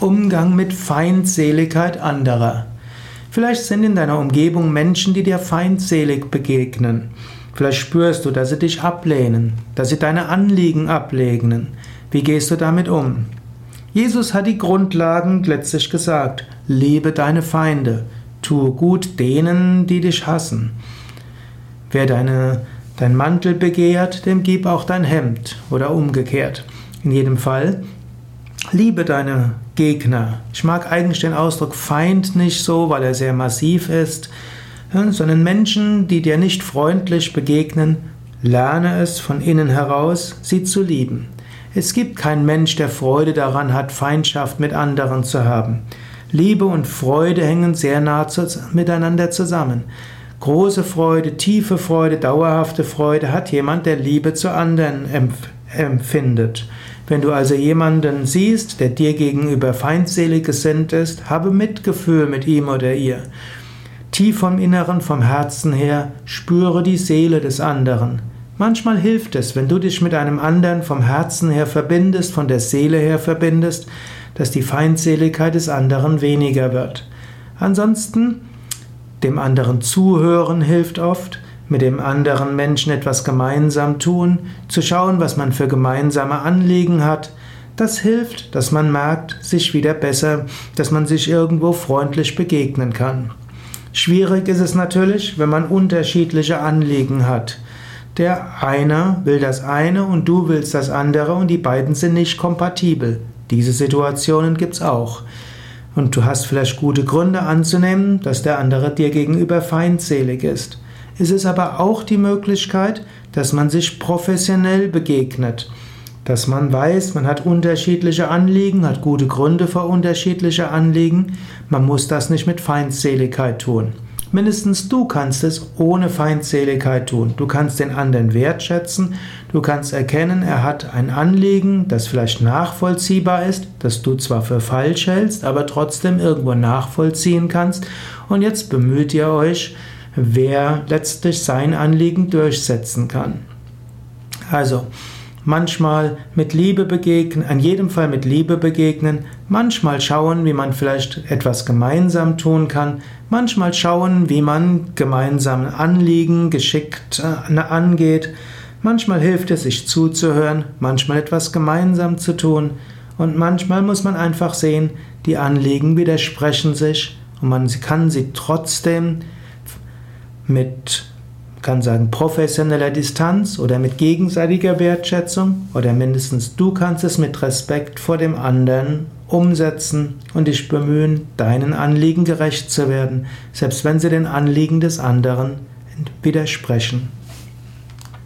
Umgang mit Feindseligkeit anderer. Vielleicht sind in deiner Umgebung Menschen, die dir feindselig begegnen. Vielleicht spürst du, dass sie dich ablehnen, dass sie deine Anliegen ablehnen. Wie gehst du damit um? Jesus hat die Grundlagen letztlich gesagt. Liebe deine Feinde. Tue gut denen, die dich hassen. Wer deine, dein Mantel begehrt, dem gib auch dein Hemd oder umgekehrt. In jedem Fall, liebe deine Gegner. Ich mag eigentlich den Ausdruck Feind nicht so, weil er sehr massiv ist, sondern Menschen, die dir nicht freundlich begegnen, lerne es von innen heraus, sie zu lieben. Es gibt keinen Mensch, der Freude daran hat, Feindschaft mit anderen zu haben. Liebe und Freude hängen sehr nah miteinander zusammen. Große Freude, tiefe Freude, dauerhafte Freude hat jemand, der Liebe zu anderen empfindet. Wenn du also jemanden siehst, der dir gegenüber feindselig gesinnt ist, habe Mitgefühl mit ihm oder ihr. Tief vom Inneren, vom Herzen her, spüre die Seele des anderen. Manchmal hilft es, wenn du dich mit einem anderen vom Herzen her verbindest, von der Seele her verbindest, dass die Feindseligkeit des anderen weniger wird. Ansonsten, dem anderen zuhören hilft oft, mit dem anderen Menschen etwas gemeinsam tun, zu schauen, was man für gemeinsame Anliegen hat, das hilft, dass man merkt, sich wieder besser, dass man sich irgendwo freundlich begegnen kann. Schwierig ist es natürlich, wenn man unterschiedliche Anliegen hat. Der eine will das eine und du willst das andere und die beiden sind nicht kompatibel. Diese Situationen gibt's auch. Und du hast vielleicht gute Gründe anzunehmen, dass der andere dir gegenüber feindselig ist. Es ist aber auch die Möglichkeit, dass man sich professionell begegnet, dass man weiß, man hat unterschiedliche Anliegen, hat gute Gründe für unterschiedliche Anliegen, man muss das nicht mit Feindseligkeit tun. Mindestens du kannst es ohne Feindseligkeit tun. Du kannst den anderen wertschätzen, du kannst erkennen, er hat ein Anliegen, das vielleicht nachvollziehbar ist, das du zwar für falsch hältst, aber trotzdem irgendwo nachvollziehen kannst. Und jetzt bemüht ihr euch, wer letztlich sein Anliegen durchsetzen kann. Also, manchmal mit Liebe begegnen, an jedem Fall mit Liebe begegnen, manchmal schauen, wie man vielleicht etwas gemeinsam tun kann, manchmal schauen, wie man gemeinsam Anliegen geschickt äh, angeht, manchmal hilft es, sich zuzuhören, manchmal etwas gemeinsam zu tun und manchmal muss man einfach sehen, die Anliegen widersprechen sich und man kann sie trotzdem mit, kann sagen, professioneller Distanz oder mit gegenseitiger Wertschätzung oder mindestens du kannst es mit Respekt vor dem anderen umsetzen und dich bemühen, deinen Anliegen gerecht zu werden, selbst wenn sie den Anliegen des anderen widersprechen.